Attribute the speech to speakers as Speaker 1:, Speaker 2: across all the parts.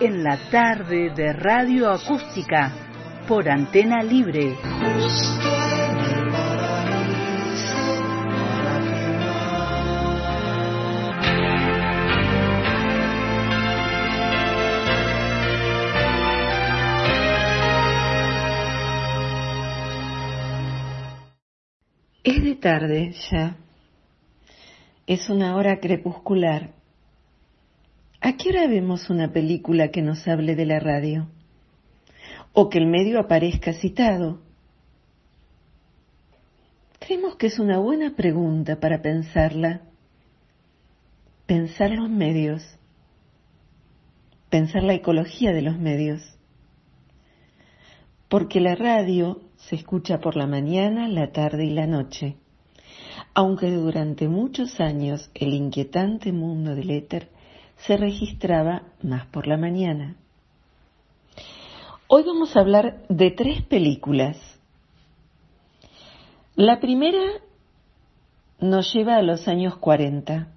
Speaker 1: en la tarde de radio acústica por antena libre.
Speaker 2: Es de tarde ya. Es una hora crepuscular. ¿A qué hora vemos una película que nos hable de la radio? ¿O que el medio aparezca citado? Creemos que es una buena pregunta para pensarla. Pensar los medios. Pensar la ecología de los medios. Porque la radio se escucha por la mañana, la tarde y la noche. Aunque durante muchos años el inquietante mundo del éter se registraba más por la mañana. Hoy vamos a hablar de tres películas. La primera nos lleva a los años 40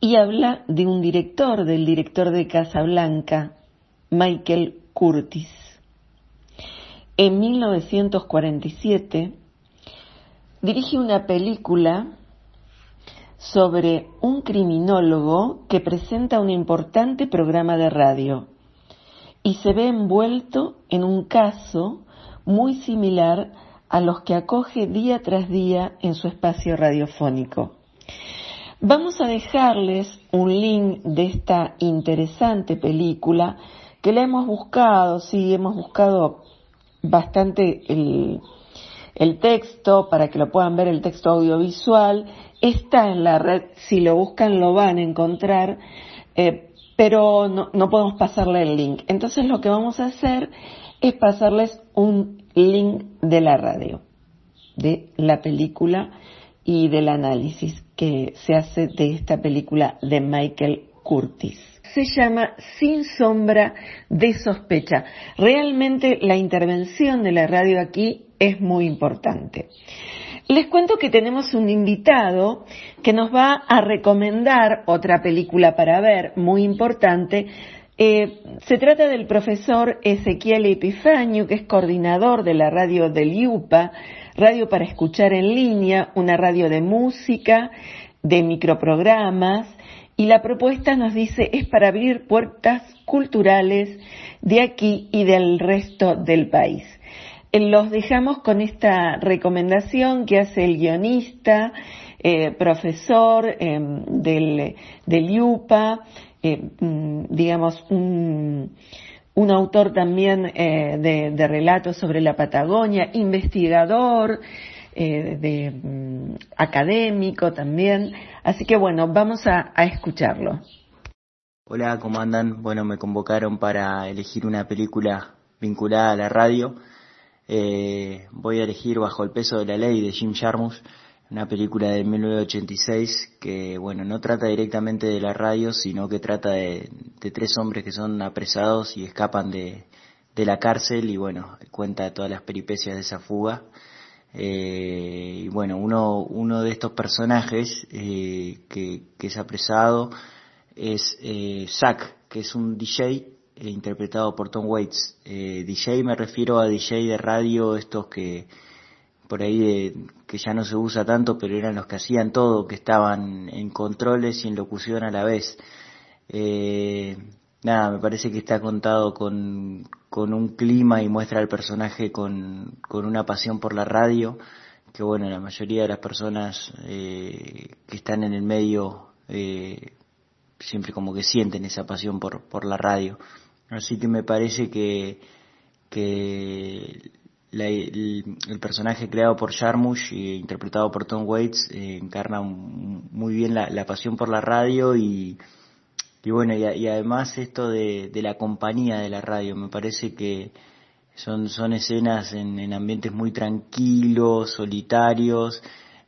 Speaker 2: y habla de un director, del director de Casablanca, Michael Curtis. En 1947 dirige una película sobre un criminólogo que presenta un importante programa de radio y se ve envuelto en un caso muy similar a los que acoge día tras día en su espacio radiofónico. Vamos a dejarles un link de esta interesante película que la hemos buscado, sí, hemos buscado bastante el, el texto para que lo puedan ver, el texto audiovisual, está en la red, si lo buscan lo van a encontrar, eh, pero no, no podemos pasarle el link. Entonces lo que vamos a hacer es pasarles un link de la radio, de la película y del análisis que se hace de esta película de Michael Curtis se llama Sin sombra de sospecha. Realmente la intervención de la radio aquí es muy importante. Les cuento que tenemos un invitado que nos va a recomendar otra película para ver, muy importante. Eh, se trata del profesor Ezequiel Epifanio, que es coordinador de la radio del IUPA, Radio para Escuchar en Línea, una radio de música, de microprogramas, y la propuesta nos dice es para abrir puertas culturales de aquí y del resto del país. Eh, los dejamos con esta recomendación que hace el guionista, eh, profesor em, del, del IUPA, eh, mm, digamos, un, un, autor también de, de, relatos sobre la Patagonia, investigador, de, mm, académico también. Así que bueno, vamos a escucharlo.
Speaker 3: Hola, ¿cómo andan? Bueno, me convocaron para elegir una película vinculada a la radio. Eh, voy a elegir Bajo el peso de la ley de Jim Jarmusch, una película de 1986 que, bueno, no trata directamente de la radio, sino que trata de, de tres hombres que son apresados y escapan de, de, la cárcel y, bueno, cuenta todas las peripecias de esa fuga. Eh, y bueno, uno, uno de estos personajes eh, que, que, es apresado es eh, Zack, que es un DJ interpretado por Tom Waits. Eh, DJ me refiero a DJ de radio, estos que por ahí de, que ya no se usa tanto, pero eran los que hacían todo, que estaban en controles y en locución a la vez. Eh, nada, me parece que está contado con, con un clima y muestra al personaje con, con una pasión por la radio, que bueno, la mayoría de las personas eh, que están en el medio eh, siempre como que sienten esa pasión por, por la radio. Así que me parece que, que la, el, personaje creado por Jarmusch e interpretado por Tom Waits eh, encarna muy bien la, pasión por la radio y, y bueno, y, además esto de, la compañía de la radio, me parece que son, son escenas en, ambientes muy tranquilos, solitarios,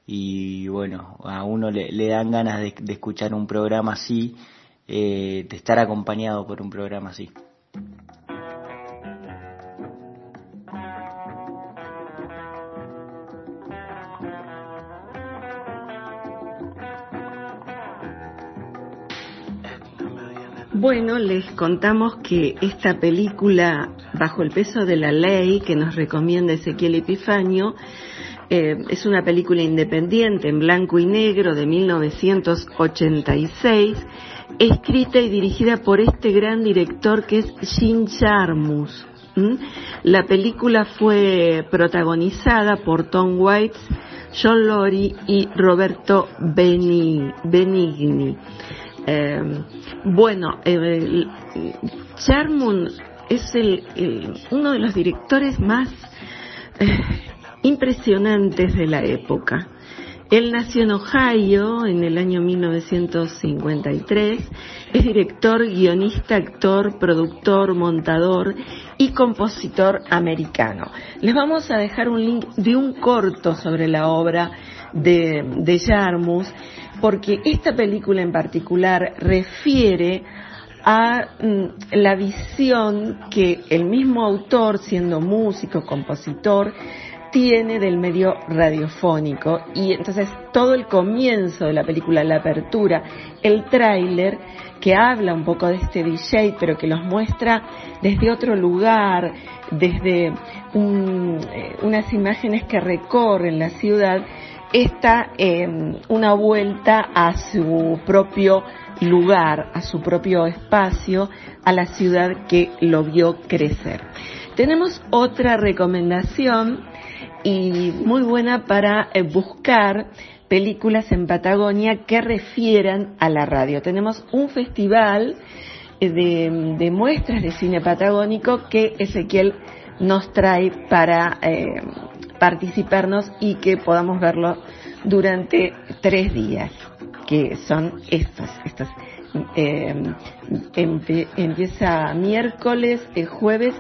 Speaker 3: y bueno, a uno le, dan ganas de, escuchar un programa así, eh, de estar acompañado por un programa así.
Speaker 2: Bueno, les contamos que esta película, Bajo el peso de la ley, que nos recomienda Ezequiel Epifanio, eh, es una película independiente en blanco y negro de 1986, escrita y dirigida por este gran director que es Jim Jarmus. La película fue protagonizada por Tom Waits, John Lori y Roberto Benigni. Eh, bueno, eh, es uno de los directores más eh, impresionantes de la época. Él nació en Ohio en el año 1953. Es director, guionista, actor, productor, montador y compositor americano. Les vamos a dejar un link de un corto sobre la obra de, de Jarmus porque esta película en particular refiere a mm, la visión que el mismo autor, siendo músico, compositor, tiene del medio radiofónico y entonces todo el comienzo de la película, la apertura, el tráiler que habla un poco de este DJ pero que los muestra desde otro lugar, desde eh, unas imágenes que recorren la ciudad, esta em, una vuelta a su propio lugar, a su propio espacio, a la ciudad que lo vio crecer. Tenemos otra recomendación y muy buena para eh, buscar películas en Patagonia que refieran a la radio. Tenemos un festival eh, de, de muestras de cine patagónico que Ezequiel nos trae para eh, participarnos y que podamos verlo durante tres días, que son estos, estos eh, empieza miércoles, eh, jueves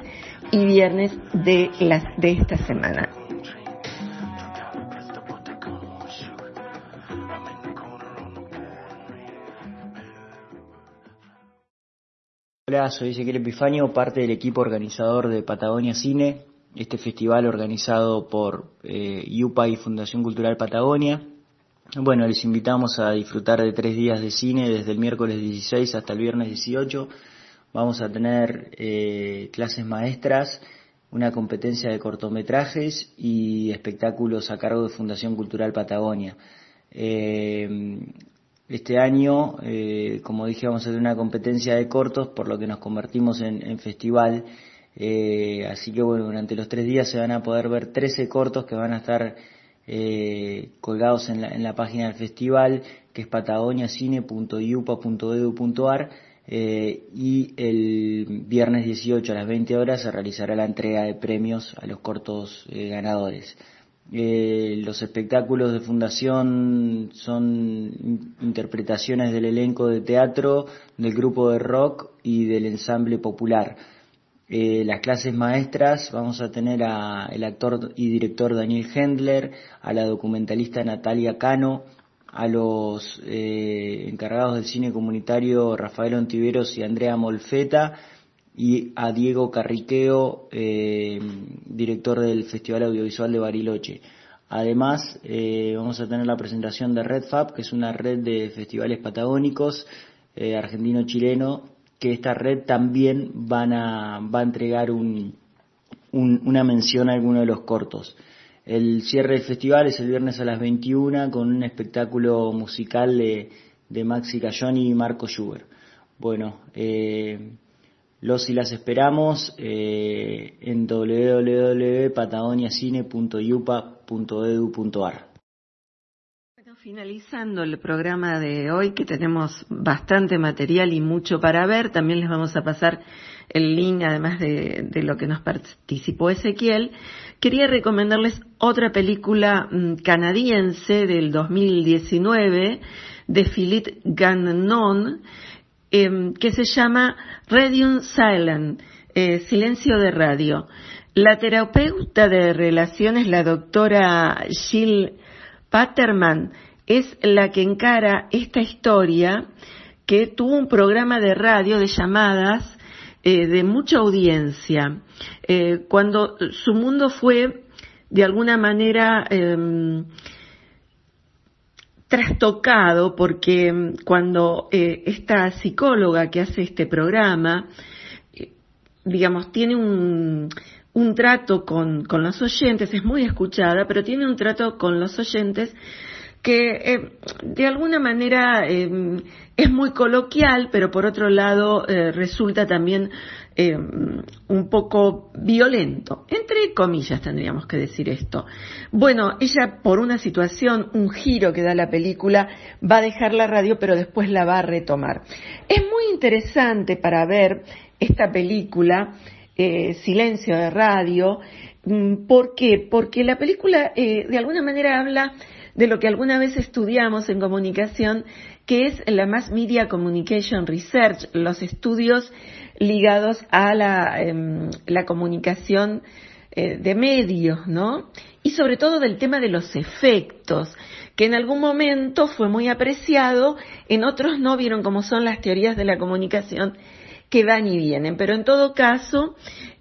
Speaker 2: y viernes de las de esta semana.
Speaker 3: Hola, soy Ezequiel Epifanio, parte del equipo organizador de Patagonia Cine, este festival organizado por eh, y Fundación Cultural Patagonia. Bueno, les invitamos a disfrutar de tres días de cine desde el miércoles 16 hasta el viernes 18. Vamos a tener eh, clases maestras, una competencia de cortometrajes y espectáculos a cargo de Fundación Cultural Patagonia. Eh, este año, eh, como dije, vamos a tener una competencia de cortos, por lo que nos convertimos en, festival eh, así que bueno, durante los tres días se van a poder ver 13 cortos que van a estar eh, colgados en la, en la, página del festival, que es patagoniacine.iupa.edu.ar. Eh, y el viernes 18 a las 20 horas se realizará la entrega de premios a los cortos eh, ganadores. Eh, los espectáculos de fundación son interpretaciones del elenco de teatro, del grupo de rock y del ensamble popular. Eh, las clases maestras vamos a tener al actor y director Daniel Hendler, a la documentalista Natalia Cano, a los eh, encargados del cine comunitario Rafael Ontiveros y Andrea Molfeta y a Diego Carriqueo, eh, director del Festival Audiovisual de Bariloche. Además, vamos a tener la presentación de Red Fab, que es una red de festivales patagónicos argentino-chileno que esta red también van a, va a entregar un, una mención a alguno de los cortos. El cierre del festival es el viernes a las 21 con un espectáculo musical de, de Maxi Cayoni y Marco Schubert. Bueno, eh, los y las esperamos eh, en www.patagoniacine.yupa.edu.ar.
Speaker 2: Finalizando el programa de hoy, que tenemos bastante material y mucho para ver, también les vamos a pasar el link, además de, lo que nos participó Ezequiel. Quería recomendarles otra película mm, canadiense del 2019 de Philippe Gagnon, em, que se llama Radium Silent, eh, Silencio de Radio. La terapeuta de relaciones, la doctora Jill Patterman, es la que encara esta historia que tuvo un programa de radio de llamadas eh, de mucha audiencia. Eh, cuando su mundo fue, de alguna manera, em, trastocado porque em, cuando eh, esta psicóloga que hace este programa, digamos, tiene un, un trato con, con, los oyentes, es muy escuchada, pero tiene un trato con los oyentes que eh, de alguna manera eh, es muy coloquial, pero por otro lado eh, resulta también un poco violento. Entre comillas tendríamos que decir esto. Bueno, ella por una situación, un giro que da la película, va a dejar la radio, pero después la va a retomar. Es muy interesante para ver esta película, Silencio de Radio, mm, ¿por qué? Porque la película de alguna manera habla de lo que alguna vez estudiamos en comunicación, que es la Mass Media Communication Research, los estudios ligados a la, em, comunicación eh, de medios, ¿no? Y sobre todo del tema de los efectos, que en algún momento fue muy apreciado, en otros no vieron cómo son las teorías de la comunicación que van y vienen. Pero en todo caso,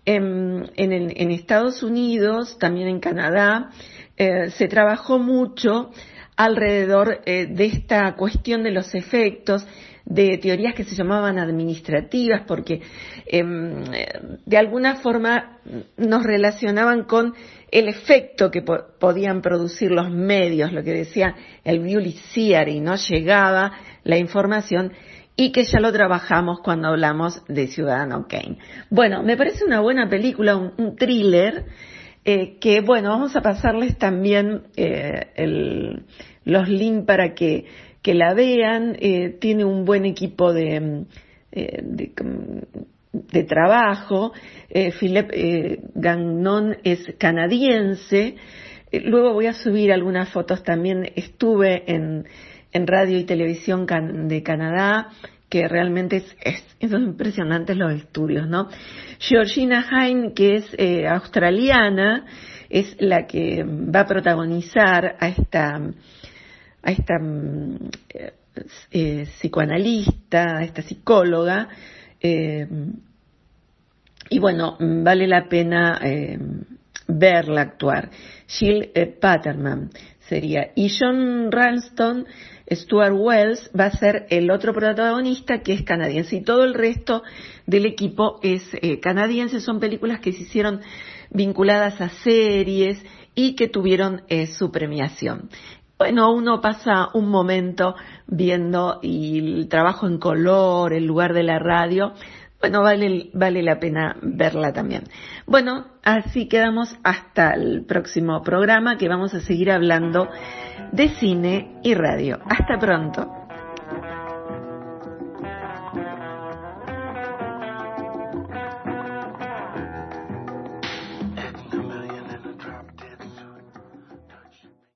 Speaker 2: em, en, en Estados Unidos, también en Canadá, eh, se trabajó mucho alrededor eh, de esta cuestión de los efectos, de teorías que se llamaban administrativas, porque em, de alguna forma nos relacionaban con el efecto que podían producir los medios, lo que decía el y no llegaba la información y que ya lo trabajamos cuando hablamos de Ciudadano Kane. Bueno, me parece una buena película, un thriller, eh, que bueno, vamos a pasarles también eh, los links para que, que la vean. Eh, tiene un buen equipo de, de, de, trabajo. Philip Gagnon es canadiense. luego voy a subir algunas fotos también. Estuve en, en radio y televisión de Canadá que realmente es, es, es impresionantes los estudios, ¿no? Georgina Hain, que es eh, australiana, es la que va a protagonizar a esta, a esta mm, eh, psicoanalista, a esta psicóloga, eh, y bueno, vale la pena verla actuar. Jill Patterman sería. Y John Ralston Stuart Wells va a ser el otro protagonista que es canadiense y todo el resto del equipo es eh, canadiense. Son películas que se hicieron vinculadas a series y que tuvieron eh, su premiación. Bueno, uno pasa un momento viendo y el trabajo en color, el lugar de la radio. Bueno, vale, vale la pena verla también. Bueno, así quedamos hasta el próximo programa que vamos a seguir hablando de cine y radio. Hasta pronto.